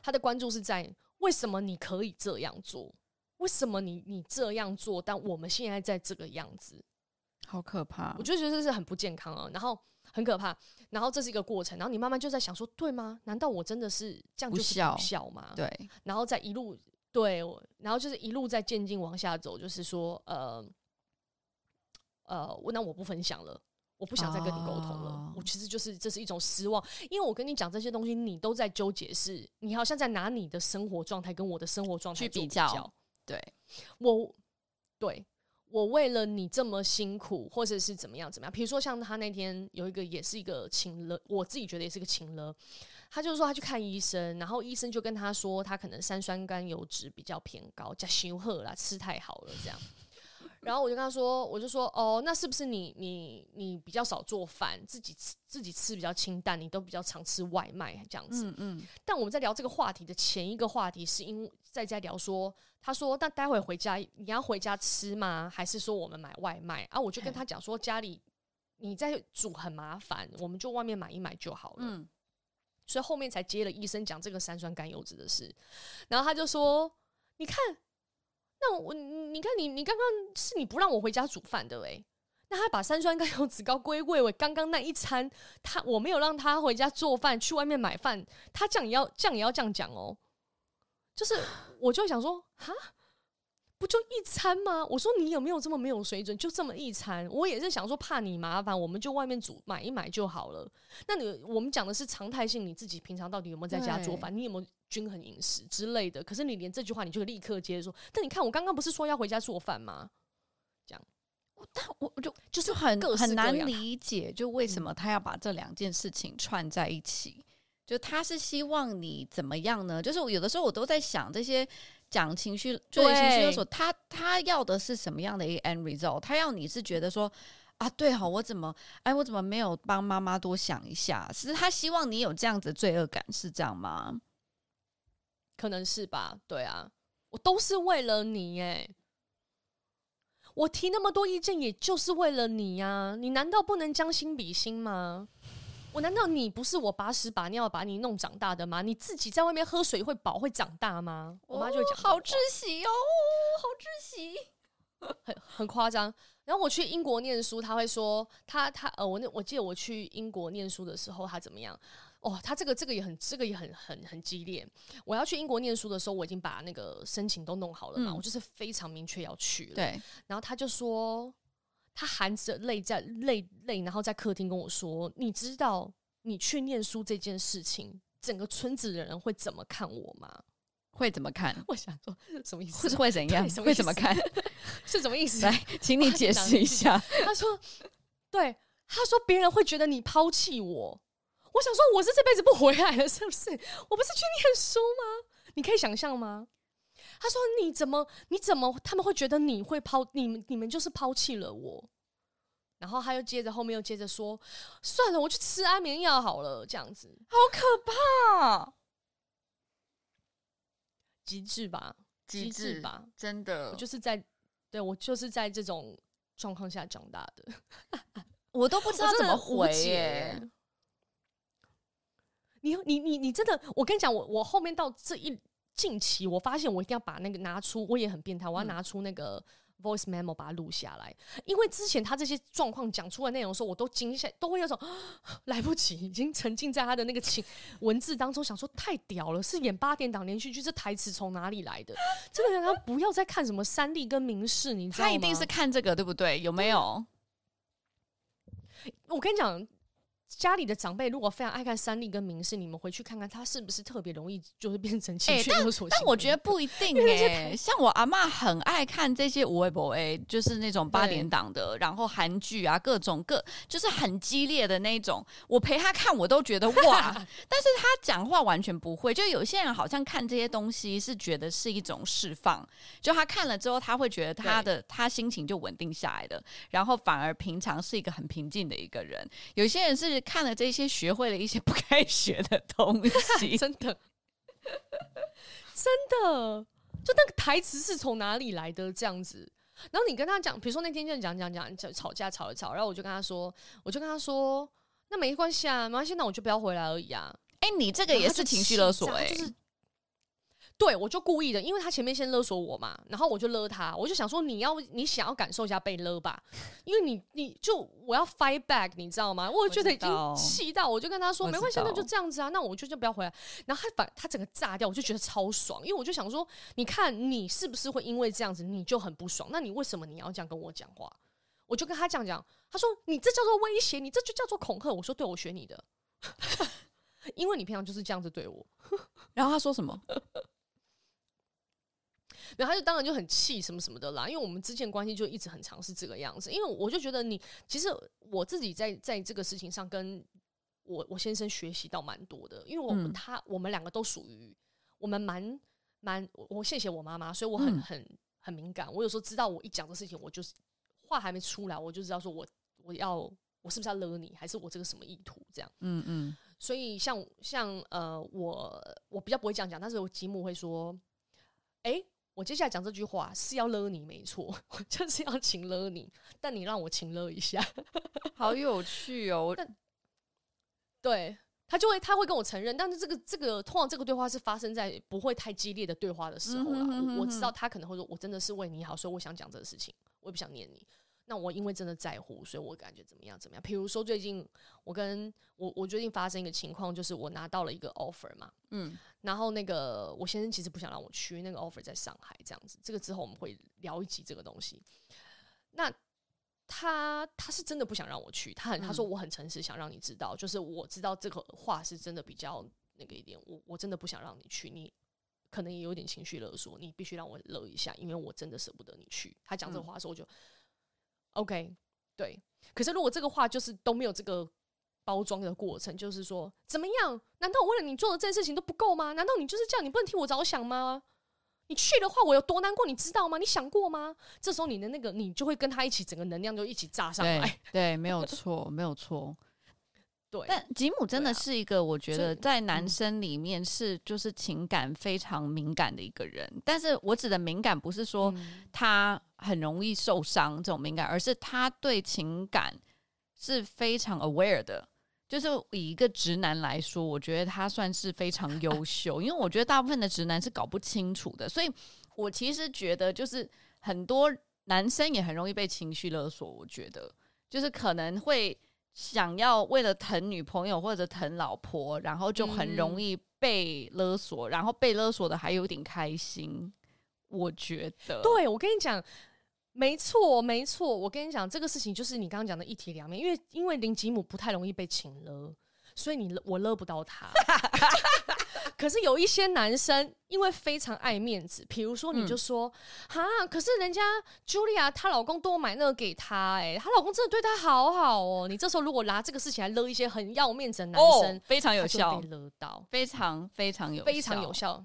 他的关注是在为什么你可以这样做？为什么你你这样做？但我们现在在这个样子，好可怕！我就觉得这是很不健康啊。然后。很可怕，然后这是一个过程，然后你慢慢就在想说，对吗？难道我真的是这样就是不孝吗？对，然后再一路对，然后就是一路在渐进往下走，就是说，呃，呃，那我不分享了，我不想再跟你沟通了。哦、我其实就是这是一种失望，因为我跟你讲这些东西，你都在纠结是，是你好像在拿你的生活状态跟我的生活状态去比较。对，我对。我为了你这么辛苦，或者是怎么样怎么样，比如说像他那天有一个也是一个情勒，我自己觉得也是个情勒。他就是说他去看医生，然后医生就跟他说他可能三酸甘油脂比较偏高，加休克啦，吃太好了这样。然后我就跟他说，我就说哦，那是不是你你你比较少做饭，自己吃自己吃比较清淡，你都比较常吃外卖这样子？嗯嗯。但我们在聊这个话题的前一个话题，是因为在在聊说，他说那待会回家你要回家吃吗？还是说我们买外卖啊？我就跟他讲说家里你在煮很麻烦，我们就外面买一买就好了。嗯。所以后面才接了医生讲这个三酸甘油脂的事，然后他就说，你看。那我你看你你刚刚是你不让我回家煮饭的诶，那他把三酸甘油脂高归位为刚刚那一餐，他我没有让他回家做饭，去外面买饭，他这样也要这样也要这样讲哦，就是我就想说哈。不就一餐吗？我说你有没有这么没有水准？就这么一餐，我也是想说怕你麻烦，我们就外面煮买一买就好了。那你我们讲的是常态性，你自己平常到底有没有在家做饭？你有没有均衡饮食之类的？可是你连这句话你就立刻接着说。但你看我刚刚不是说要回家做饭吗？这样，但我我就就是很很难理解，就为什么他要把这两件事情串在一起？就他是希望你怎么样呢？就是我有的时候我都在想这些。讲情绪，对情绪勒索，他他要的是什么样的一个 end result？他要你是觉得说啊，对哦，我怎么哎，我怎么没有帮妈妈多想一下？其实他希望你有这样子罪恶感，是这样吗？可能是吧。对啊，我都是为了你哎，我提那么多意见，也就是为了你呀、啊。你难道不能将心比心吗？我难道你不是我把屎把尿把你弄长大的吗？你自己在外面喝水会饱会长大吗？我妈就会讲、哦，好窒息哦，好窒息，很很夸张。然后我去英国念书，他会说他他呃，我那我记得我去英国念书的时候，他怎么样？哦，他这个这个也很这个也很很很激烈。我要去英国念书的时候，我已经把那个申请都弄好了嘛，嗯、我就是非常明确要去了。对，然后他就说。他含着泪在泪泪，然后在客厅跟我说：“你知道你去念书这件事情，整个村子的人会怎么看我吗？会怎么看？我想说什么意思？是会怎样？会怎么看？[LAUGHS] 是什么意思？来，请你解释一下。[LAUGHS] 他说：对，他说别人会觉得你抛弃我。我想说，我是这辈子不回来了，是不是？我不是去念书吗？你可以想象吗？”他说：“你怎么？你怎么？他们会觉得你会抛你们？你们就是抛弃了我。”然后他又接着后面又接着说：“算了，我去吃安眠药好了。”这样子好可怕，极致吧？极致吧？真的，我就是在对我就是在这种状况下长大的，[LAUGHS] 我都不知道怎么回耶。你你你你真的，我跟你讲，我我后面到这一。近期我发现我一定要把那个拿出，我也很变态，我要拿出那个 voice memo 把它录下来，因为之前他这些状况讲出来内容的时候，我都惊吓，都会有种 [GASPS] 来不及，已经沉浸在他的那个情文字当中，想说太屌了，是演八点档连续剧，这台词从哪里来的？真的让他不要再看什么三立跟明视，你知道吗？他一定是看这个，对不对？有没有？我跟你讲。家里的长辈如果非常爱看三立跟民视，你们回去看看，他是不是特别容易就是变成情绪 [LAUGHS] 勒索、欸？但但我觉得不一定哎、欸，像我阿妈很爱看这些无微博哎，就是那种八点档的，然后韩剧啊，各种各就是很激烈的那种。我陪他看，我都觉得哇，[LAUGHS] 但是他讲话完全不会。就有些人好像看这些东西是觉得是一种释放，就他看了之后，他会觉得他的他心情就稳定下来的，然后反而平常是一个很平静的一个人。有些人是。看了这些，学会了一些不该学的东西，[LAUGHS] 真的，真的，就那个台词是从哪里来的这样子？然后你跟他讲，比如说那天就讲讲讲讲吵架吵了吵，然后我就跟他说，我就跟他说，那没关系啊，没关系，那我就不要回来而已啊。哎、欸，你这个也是情绪勒索哎、欸。对，我就故意的，因为他前面先勒索我嘛，然后我就勒他，我就想说你要你想要感受一下被勒吧，因为你你就我要 fight back，你知道吗？我觉得已经气到，我就跟他说没关系，那就这样子啊，那我就就不要回来。然后他把他整个炸掉，我就觉得超爽，因为我就想说，你看你是不是会因为这样子你就很不爽？那你为什么你要这样跟我讲话？我就跟他这样讲，他说你这叫做威胁，你这就叫做恐吓。我说对，我学你的，[LAUGHS] 因为你平常就是这样子对我。[LAUGHS] 然后他说什么？然后他就当然就很气什么什么的啦，因为我们之前关系就一直很长是这个样子。因为我就觉得你其实我自己在在这个事情上跟我我先生学习到蛮多的，因为我们、嗯、他我们两个都属于我们蛮蛮我谢谢我妈妈，所以我很、嗯、很很敏感。我有时候知道我一讲的事情，我就是话还没出来，我就知道说我我要我是不是要勒你，还是我这个什么意图这样。嗯嗯。所以像像呃我我比较不会这样讲，但是我吉姆会说，哎。我接下来讲这句话是要勒你，没错，[LAUGHS] 我就是要请勒你，但你让我请勒一下，[LAUGHS] 好有趣哦。但对他就会他会跟我承认，但是这个这个通常这个对话是发生在不会太激烈的对话的时候了。嗯哼哼哼。我我知道他可能会说，我真的是为你好，所以我想讲这个事情，我也不想念你。那我因为真的在乎，所以我感觉怎么样怎么样。比如说最近我跟我我最近发生一个情况，就是我拿到了一个 offer 嘛，嗯，然后那个我先生其实不想让我去，那个 offer 在上海这样子。这个之后我们会聊一集这个东西。那他他是真的不想让我去，他很他说我很诚实，想让你知道，就是我知道这个话是真的比较那个一点，我我真的不想让你去，你可能也有点情绪勒索，你必须让我勒一下，因为我真的舍不得你去。他讲这个话的时候，我就。OK，对。可是如果这个话就是都没有这个包装的过程，就是说怎么样？难道我为了你做的这件事情都不够吗？难道你就是这样？你不能替我着想吗？你去的话，我有多难过，你知道吗？你想过吗？这时候你的那个，你就会跟他一起，整个能量就一起炸上来。对，对，没有 [LAUGHS] 错，没有错。对，但吉姆真的是一个，我觉得在男生里面是就是情感非常敏感的一个人。但是我指的敏感不是说他很容易受伤这种敏感，而是他对情感是非常 aware 的。就是以一个直男来说，我觉得他算是非常 [LAUGHS] 优秀，因为我觉得大部分的直男是搞不清楚的。所以我其实觉得，就是很多男生也很容易被情绪勒索。我觉得就是可能会。想要为了疼女朋友或者疼老婆，然后就很容易被勒索，嗯、然后被勒索的还有点开心。我觉得，对，我跟你讲，没错，没错。我跟你讲，这个事情就是你刚刚讲的一体两面，因为因为林吉姆不太容易被请勒，所以你我勒不到他。[LAUGHS] [LAUGHS] 可是有一些男生，因为非常爱面子，比如说你就说，哈、嗯，可是人家茱莉亚她老公多买那个给她，哎，她老公真的对她好好哦。你这时候如果拿这个事情来勒一些很要面子的男生，哦、非常有效，被勒到，非常非常有，非常有效，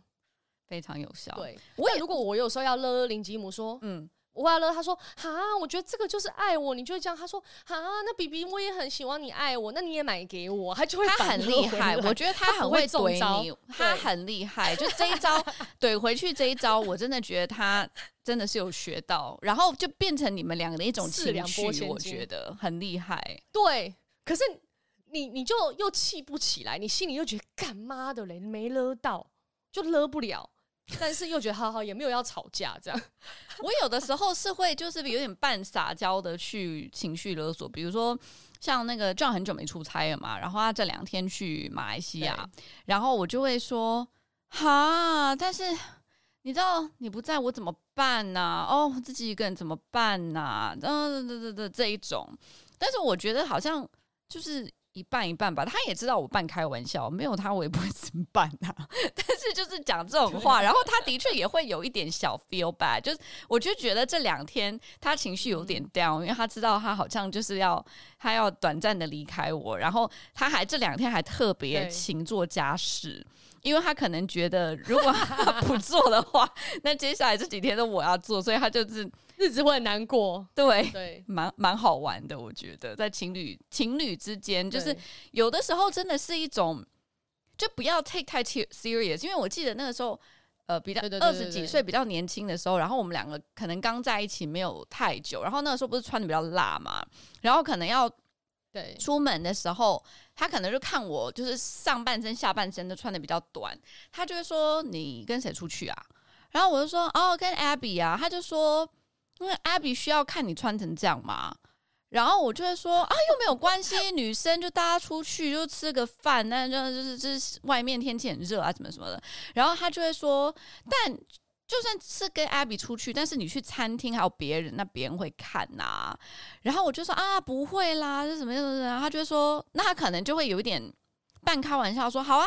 非常有效。对，我也如果我有时候要勒林吉姆说，嗯。我完了，他说：“哈，我觉得这个就是爱我。”你就会这样。他说：“哈，那 BB 我也很喜欢你爱我，那你也买给我。”他就会他很厉害，我觉得他很会怼你，他很厉害。就这一招怼回去，这一招我真的觉得他真的是有学到，然后就变成你们两个的一种情绪，我觉得很厉害。[LAUGHS] 对，可是你你就又气不起来，你心里又觉得干妈的嘞，没勒到就勒不了。但是又觉得好好，也没有要吵架这样。[LAUGHS] 我有的时候是会就是有点半撒娇的去情绪勒索，比如说像那个 John 很久没出差了嘛，然后他这两天去马来西亚，然后我就会说哈，但是你知道你不在我怎么办呢？啊？哦，自己一个人怎么办呢？嗯，对对对，这一种。但是我觉得好像就是一半一半吧。他也知道我半开玩笑，没有他我也不会怎么办啊。[LAUGHS] 但是就是讲这种话，然后他的确也会有一点小 feel bad，就是我就觉得这两天他情绪有点 down，因为他知道他好像就是要他要短暂的离开我，然后他还这两天还特别勤做家事。因为他可能觉得，如果 [LAUGHS] 他不做的话，[LAUGHS] 那接下来这几天都我要做，所以他就是日子会很难过。对对，蛮蛮好玩的，我觉得在情侣情侣之间，就是有的时候真的是一种，就不要 take 太 serious。因为我记得那个时候，呃，比较二十几岁比较年轻的时候，然后我们两个可能刚在一起没有太久，然后那个时候不是穿的比较辣嘛，然后可能要。对，出门的时候，他可能就看我，就是上半身、下半身都穿的比较短，他就会说：“你跟谁出去啊？”然后我就说：“哦，跟 Abby 啊。”他就说：“因为 Abby 需要看你穿成这样嘛。”然后我就会说：“啊，又没有关系，女生就大家出去就吃个饭，那就就是就是外面天气很热啊，什么什么的。”然后他就会说：“但。”就算是跟 Abby 出去，但是你去餐厅还有别人，那别人会看呐、啊。然后我就说啊，不会啦，是什么样的？然后他就说，那他可能就会有一点半开玩笑说，好啊，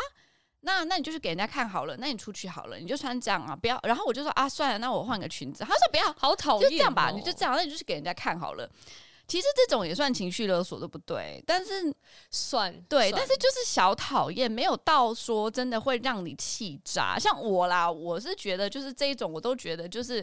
那那你就去给人家看好了，那你出去好了，你就穿这样啊，不要。然后我就说啊，算了，那我换个裙子。他说不要，好讨厌，就这样吧，你就这样，那你就去给人家看好了。其实这种也算情绪勒索，对不对？但是算对，算但是就是小讨厌，没有到说真的会让你气炸。像我啦，我是觉得就是这一种，我都觉得就是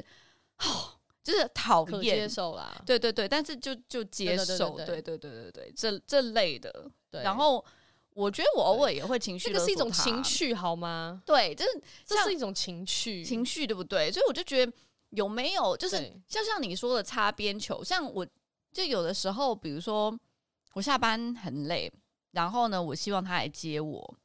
哦，就是讨厌接受啦。对对对，但是就就接受，对对对对对对，这这类的。对，然后我觉得我偶尔也会情绪，这个是一种情趣好吗？对，就是这是一种情趣，情绪对不对？所以我就觉得有没有就是像像你说的擦边球，像我。就有的时候，比如说我下班很累，然后呢，我希望他来接我，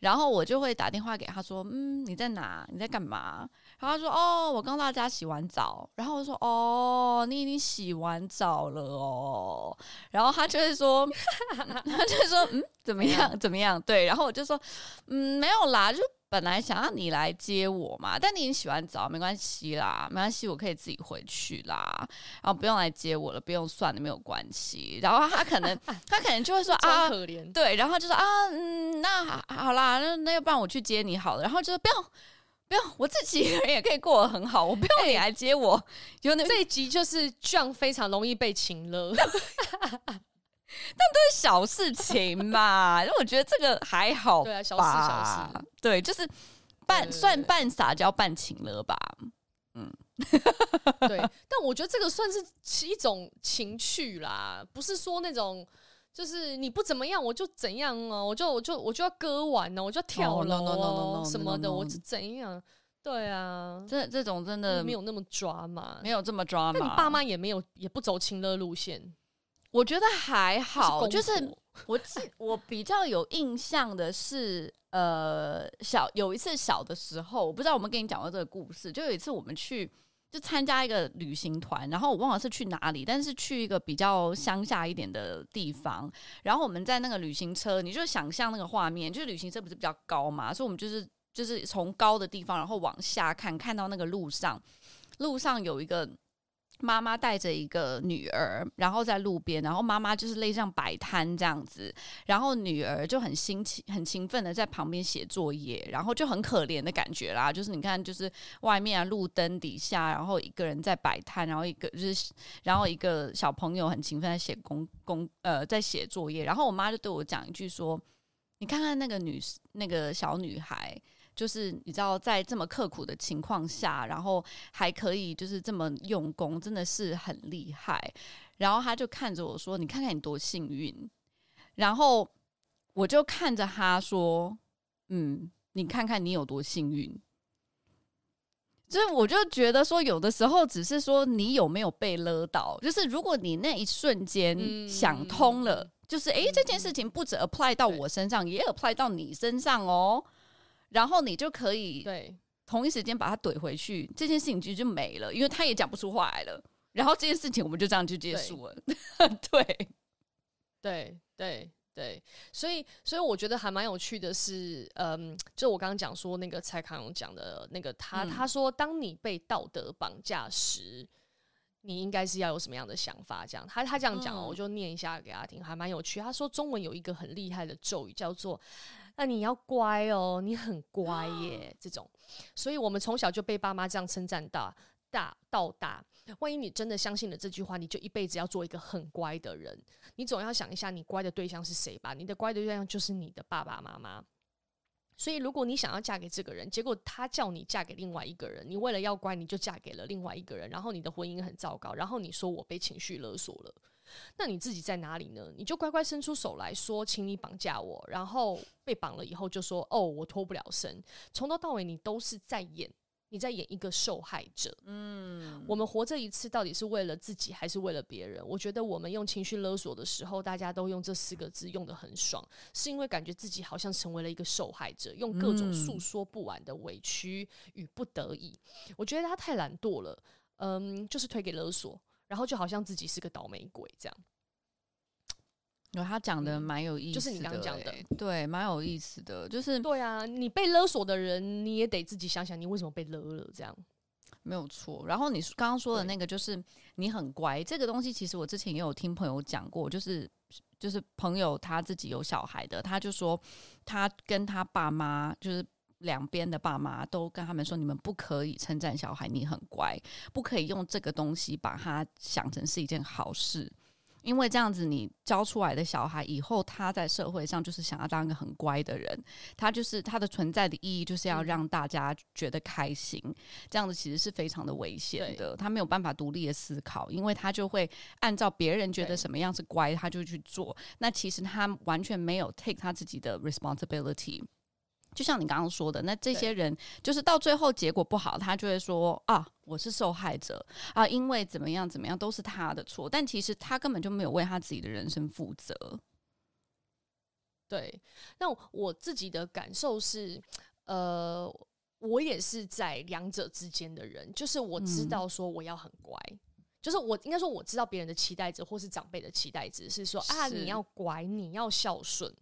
然后我就会打电话给他说：“嗯，你在哪？你在干嘛？”然后他说：“哦，我刚到家洗完澡。”然后我说：“哦，你已经洗完澡了哦。”然后他就会说：“ [LAUGHS] 他就会说，嗯，怎么样？怎么样？对。”然后我就说：“嗯，没有啦，就。”本来想要你来接我嘛，但你已经洗完澡，没关系啦，没关系，我可以自己回去啦，然后不用来接我了，不用算了，没有关系。然后他可能，[LAUGHS] 他可能就会说 [LAUGHS] 啊，可怜，对，然后就说啊，嗯，那好，啦，那那要不然我去接你好了。然后就说不用，不用，我自己一个人也可以过得很好，我不用你来接我。有那这一集就是这样，非常容易被情勒。[LAUGHS] 但都是小事情嘛，因为我觉得这个还好。对啊，小事小事。对，就是半算半撒娇半情了吧。嗯，对。但我觉得这个算是一种情趣啦，不是说那种就是你不怎么样我就怎样哦，我就我就我就要割腕呢，我就要跳楼哦什么的，我就怎样？对啊，这这种真的没有那么抓嘛，没有这么抓嘛。那你爸妈也没有也不走情乐路线。我觉得还好，就是我记我比较有印象的是，呃，小有一次小的时候，我不知道我们跟你讲过这个故事，就有一次我们去就参加一个旅行团，然后我忘了是去哪里，但是去一个比较乡下一点的地方，然后我们在那个旅行车，你就想象那个画面，就是旅行车不是比较高嘛，所以我们就是就是从高的地方然后往下看，看到那个路上，路上有一个。妈妈带着一个女儿，然后在路边，然后妈妈就是类似像摆摊这样子，然后女儿就很辛勤、很勤奋的在旁边写作业，然后就很可怜的感觉啦。就是你看，就是外面啊，路灯底下，然后一个人在摆摊，然后一个就是，然后一个小朋友很勤奋在写工工呃，在写作业。然后我妈就对我讲一句说：“你看看那个女那个小女孩。”就是你知道，在这么刻苦的情况下，然后还可以就是这么用功，真的是很厉害。然后他就看着我说：“你看看你多幸运。”然后我就看着他说：“嗯，你看看你有多幸运。”所以我就觉得说，有的时候只是说你有没有被勒到，就是如果你那一瞬间想通了，就是诶，这件事情不止 apply 到我身上，也 apply 到你身上哦。然后你就可以对同一时间把他怼回去，这件事情其实就没了，因为他也讲不出话来了。然后这件事情我们就这样就结束了。[LAUGHS] 对，对，对，对。所以，所以我觉得还蛮有趣的是，嗯，就我刚刚讲说那个蔡康永讲的那个他，他、嗯、他说，当你被道德绑架时，你应该是要有什么样的想法？这样，他他这样讲哦，嗯、我就念一下给他听，还蛮有趣。他说中文有一个很厉害的咒语，叫做“那你要乖哦，你很乖耶”这种。所以我们从小就被爸妈这样称赞到大到大。万一你真的相信了这句话，你就一辈子要做一个很乖的人。你总要想一下，你乖的对象是谁吧？你的乖的对象就是你的爸爸妈妈。所以，如果你想要嫁给这个人，结果他叫你嫁给另外一个人，你为了要乖，你就嫁给了另外一个人，然后你的婚姻很糟糕，然后你说我被情绪勒索了，那你自己在哪里呢？你就乖乖伸出手来说，请你绑架我，然后被绑了以后就说哦，我脱不了身，从头到尾你都是在演。你在演一个受害者。嗯，我们活这一次到底是为了自己还是为了别人？我觉得我们用情绪勒索的时候，大家都用这四个字用得很爽，是因为感觉自己好像成为了一个受害者，用各种诉说不完的委屈与不得已。我觉得他太懒惰了，嗯，就是推给勒索，然后就好像自己是个倒霉鬼这样。有他讲的蛮有意思的，就是你刚刚讲的，对，蛮有意思的，就是对啊，你被勒索的人，你也得自己想想，你为什么被勒了，这样没有错。然后你刚刚说的那个，就是你很乖，这个东西其实我之前也有听朋友讲过，就是就是朋友他自己有小孩的，他就说他跟他爸妈，就是两边的爸妈都跟他们说，你们不可以称赞小孩你很乖，不可以用这个东西把他想成是一件好事。因为这样子，你教出来的小孩以后他在社会上就是想要当一个很乖的人，他就是他的存在的意义就是要让大家觉得开心。嗯、这样子其实是非常的危险的，他没有办法独立的思考，因为他就会按照别人觉得什么样是乖，他就去做。那其实他完全没有 take 他自己的 responsibility。就像你刚刚说的，那这些人就是到最后结果不好，他就会说啊，我是受害者啊，因为怎么样怎么样都是他的错，但其实他根本就没有为他自己的人生负责。对，那我自己的感受是，呃，我也是在两者之间的人，就是我知道说我要很乖，嗯、就是我应该说我知道别人的期待值或是长辈的期待值是说啊，你要乖，你要孝顺。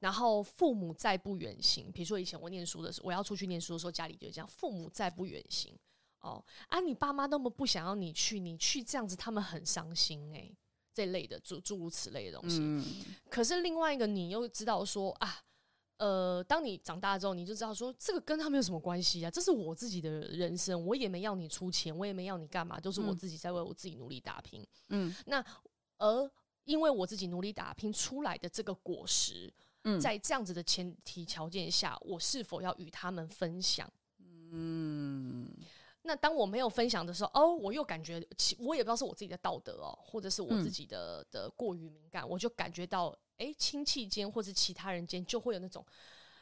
然后父母再不远行，比如说以前我念书的时候，我要出去念书的时候，家里就这样，父母再不远行，哦啊，你爸妈那么不想要你去，你去这样子，他们很伤心诶、欸，这类的诸诸如此类的东西。嗯、可是另外一个，你又知道说啊，呃，当你长大之后，你就知道说，这个跟他们有什么关系啊？这是我自己的人生，我也没要你出钱，我也没要你干嘛，都是我自己在为我自己努力打拼。嗯，那而因为我自己努力打拼出来的这个果实。在这样子的前提条件下，我是否要与他们分享？嗯，那当我没有分享的时候，哦，我又感觉，我也不知道是我自己的道德哦，或者是我自己的的过于敏感，我就感觉到，哎，亲戚间或者其他人间就会有那种，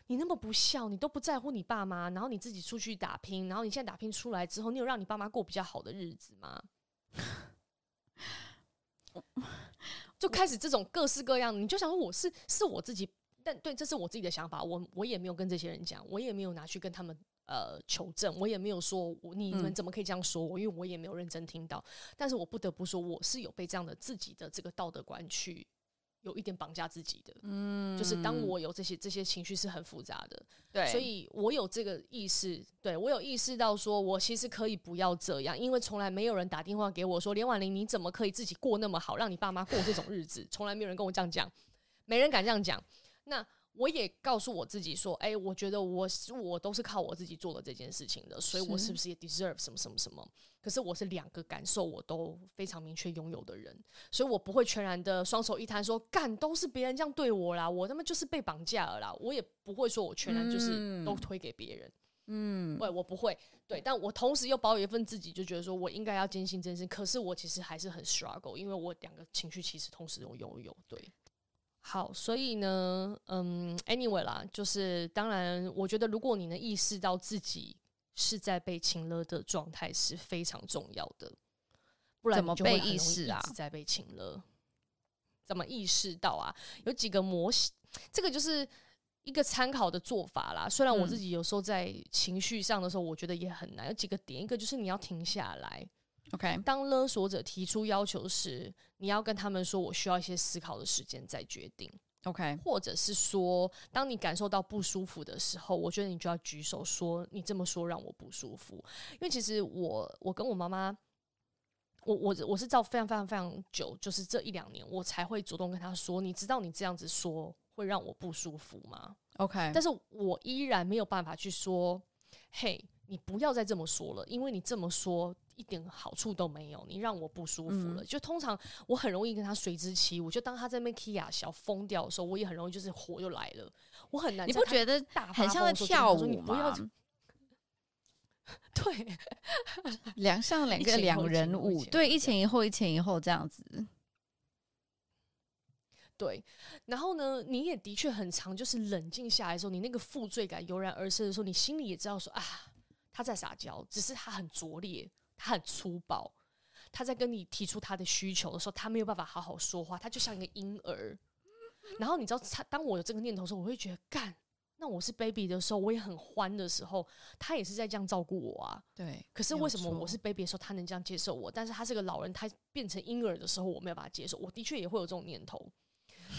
你那么不孝，你都不在乎你爸妈，然后你自己出去打拼，然后你现在打拼出来之后，你有让你爸妈过比较好的日子吗？[LAUGHS] 就开始这种各式各样的，你就想说我是是我自己。但对，这是我自己的想法，我我也没有跟这些人讲，我也没有拿去跟他们呃求证，我也没有说你们怎么可以这样说我，嗯、因为我也没有认真听到。但是我不得不说，我是有被这样的自己的这个道德观去有一点绑架自己的。嗯，就是当我有这些这些情绪是很复杂的，对，所以我有这个意识，对我有意识到说，我其实可以不要这样，因为从来没有人打电话给我说，连婉玲你怎么可以自己过那么好，让你爸妈过这种日子，从来没有人跟我这样讲，没人敢这样讲。那我也告诉我自己说，哎、欸，我觉得我是我都是靠我自己做了这件事情的，所以我是不是也 deserve 什么什么什么？可是我是两个感受我都非常明确拥有的人，所以我不会全然的双手一摊说，干都是别人这样对我啦，我他妈就是被绑架了啦。我也不会说我全然就是都推给别人，嗯，对，我不会，对，但我同时又保有一份自己，就觉得说我应该要坚信真心。可是我其实还是很 struggle，因为我两个情绪其实同时都拥有，对。好，所以呢，嗯，anyway 啦，就是当然，我觉得如果你能意识到自己是在被情勒的状态是非常重要的，不然你就会很容易一直在被情勒。怎么意识到啊？有几个模型，这个就是一个参考的做法啦。虽然我自己有时候在情绪上的时候，我觉得也很难。有几个点，一个就是你要停下来。OK，当勒索者提出要求时，你要跟他们说：“我需要一些思考的时间再决定。” OK，或者是说，当你感受到不舒服的时候，我觉得你就要举手说：“你这么说让我不舒服。”因为其实我我跟我妈妈我我我是照非常非常非常久，就是这一两年，我才会主动跟她说，你知道你这样子说会让我不舒服吗？OK，但是我依然没有办法去说，嘿，你不要再这么说了，因为你这么说一点好处都没有，你让我不舒服了。嗯、就通常我很容易跟他随之起舞，就当他在那边 Kia 小疯掉的时候，我也很容易就是火又来了，我很难。你不觉得很像在跳舞吗？[LAUGHS] 对，[LAUGHS] 两像两个两人舞，对，一前一后，一前一后这样子。对，然后呢，你也的确很长，就是冷静下来的时候，你那个负罪感油然而生的时候，你心里也知道说啊，他在撒娇，只是他很拙劣，他很粗暴，他在跟你提出他的需求的时候，他没有办法好好说话，他就像一个婴儿。然后你知道，他当我有这个念头的时候，我会觉得干。那我是 baby 的时候，我也很欢的时候，他也是在这样照顾我啊。对。可是为什么我是 baby 的时候，他能这样接受我？但是他是个老人，他变成婴儿的时候，我没有办法接受。我的确也会有这种念头。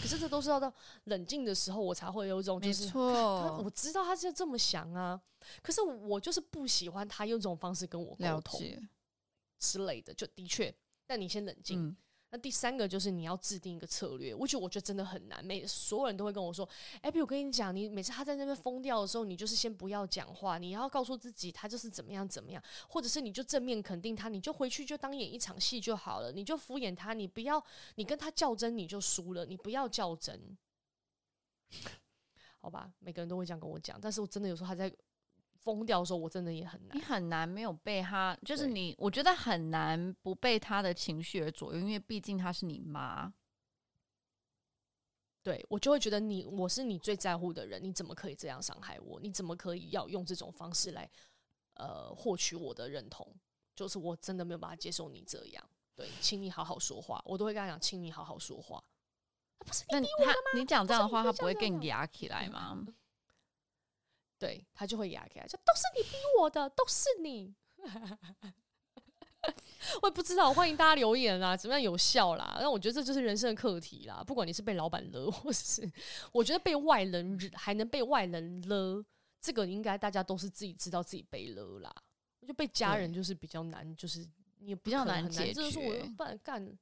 可是这都是要到冷静的时候，我才会有一种就是，我知道他是这么想啊。可是我就是不喜欢他用这种方式跟我沟通之类的。就的确，但你先冷静。那第三个就是你要制定一个策略，我觉得我觉得真的很难。每所有人都会跟我说：“哎，比我跟你讲，你每次他在那边疯掉的时候，你就是先不要讲话，你要告诉自己他就是怎么样怎么样，或者是你就正面肯定他，你就回去就当演一场戏就好了，你就敷衍他，你不要你跟他较真你就输了，你不要较真，[LAUGHS] 好吧？每个人都会这样跟我讲，但是我真的有时候还在。”疯掉的时候，我真的也很难。你很难没有被他，就是你，我觉得很难不被他的情绪而左右，因为毕竟他是你妈。对，我就会觉得你，我是你最在乎的人，你怎么可以这样伤害我？你怎么可以要用这种方式来，呃，获取我的认同？就是我真的没有办法接受你这样。对，请你好好说话，我都会跟他讲，请你好好说话。不是你逼我的吗？你讲这样的话，他不会更压起来吗？对，他就会压开，说都是你逼我的，都是你。[LAUGHS] 我也不知道，欢迎大家留言啊，怎么样有效啦？那我觉得这就是人生的课题啦。不管你是被老板勒，或是我觉得被外人还能被外人勒，这个应该大家都是自己知道自己被勒啦。我觉得被家人就是比较难，就是你也比较难解决。这就是我不敢干。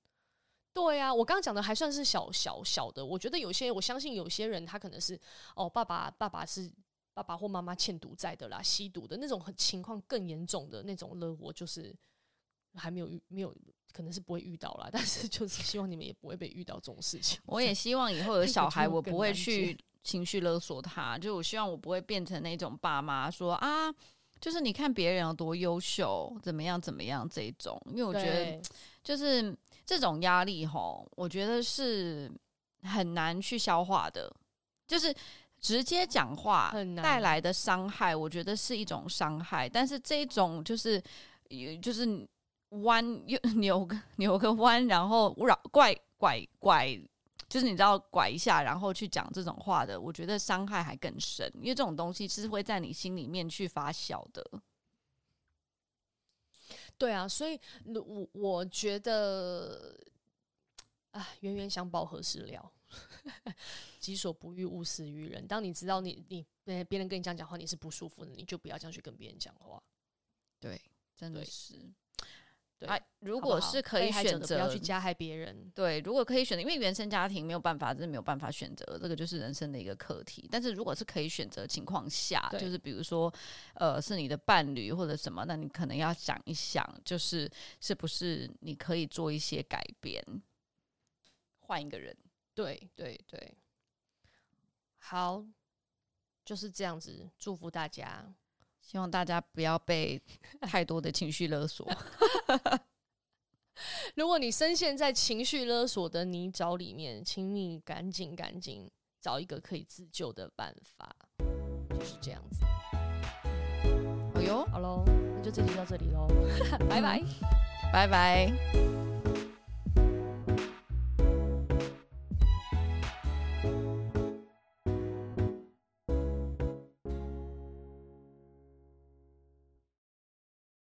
对啊，我刚刚讲的还算是小小小的。我觉得有些，我相信有些人他可能是哦，爸爸爸爸是。爸爸或妈妈欠赌债的啦，吸毒的那种很情况更严重的那种勒，我就是还没有遇，没有可能是不会遇到啦。但是就是希望你们也不会被遇到这种事情。我也希望以后有小孩，我不会去情绪勒索他。就我希望我不会变成那种爸妈说啊，就是你看别人有多优秀，怎么样怎么样这种。因为我觉得就是这种压力吼，我觉得是很难去消化的，就是。直接讲话带来的伤害，我觉得是一种伤害。但是这种就是，就是弯又扭个扭个弯，然后绕拐拐拐，就是你知道拐一下，然后去讲这种话的，我觉得伤害还更深，因为这种东西是会在你心里面去发酵的。对啊，所以我我觉得，啊，冤冤相报何时了。[LAUGHS] 己所不欲，勿施于人。当你知道你你别人跟你讲讲话，你是不舒服的，你就不要这样去跟别人讲话。对，真的是。对，哎，如果是可以选择，不要去加害别人。对，如果可以选择，因为原生家庭没有办法，真的没有办法选择，这个就是人生的一个课题。但是如果是可以选择情况下，就是比如说，呃，是你的伴侣或者什么，那你可能要想一想，就是是不是你可以做一些改变，换一个人。对对对，好，就是这样子。祝福大家，希望大家不要被太多的情绪勒索。[LAUGHS] 如果你深陷在情绪勒索的泥沼里面，请你赶紧赶紧找一个可以自救的办法。就是这样子。哎呦，好喽，那就这集到这里喽，[LAUGHS] 拜拜，拜拜。